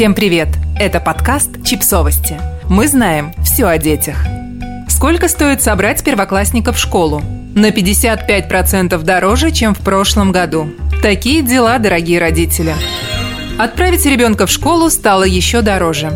Всем привет! Это подкаст «Чипсовости». Мы знаем все о детях. Сколько стоит собрать первоклассника в школу? На 55% дороже, чем в прошлом году. Такие дела, дорогие родители. Отправить ребенка в школу стало еще дороже.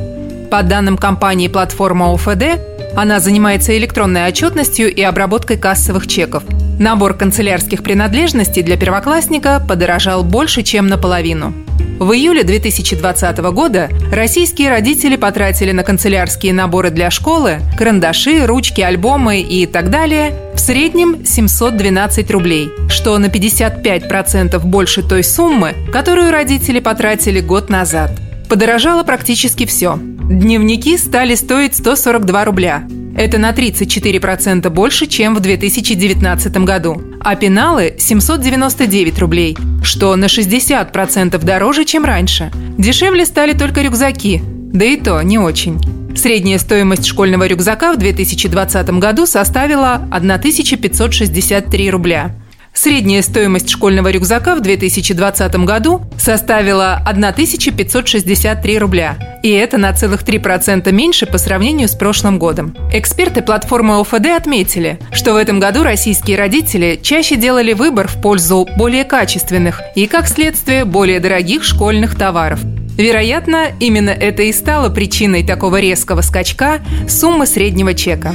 По данным компании «Платформа ОФД», она занимается электронной отчетностью и обработкой кассовых чеков. Набор канцелярских принадлежностей для первоклассника подорожал больше, чем наполовину. В июле 2020 года российские родители потратили на канцелярские наборы для школы, карандаши, ручки, альбомы и так далее в среднем 712 рублей, что на 55% больше той суммы, которую родители потратили год назад. Подорожало практически все. Дневники стали стоить 142 рубля, это на 34% больше, чем в 2019 году. А пеналы – 799 рублей, что на 60% дороже, чем раньше. Дешевле стали только рюкзаки, да и то не очень. Средняя стоимость школьного рюкзака в 2020 году составила 1563 рубля. Средняя стоимость школьного рюкзака в 2020 году составила 1563 рубля. И это на целых 3% меньше по сравнению с прошлым годом. Эксперты платформы ОФД отметили, что в этом году российские родители чаще делали выбор в пользу более качественных и, как следствие, более дорогих школьных товаров. Вероятно, именно это и стало причиной такого резкого скачка суммы среднего чека.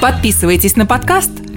Подписывайтесь на подкаст –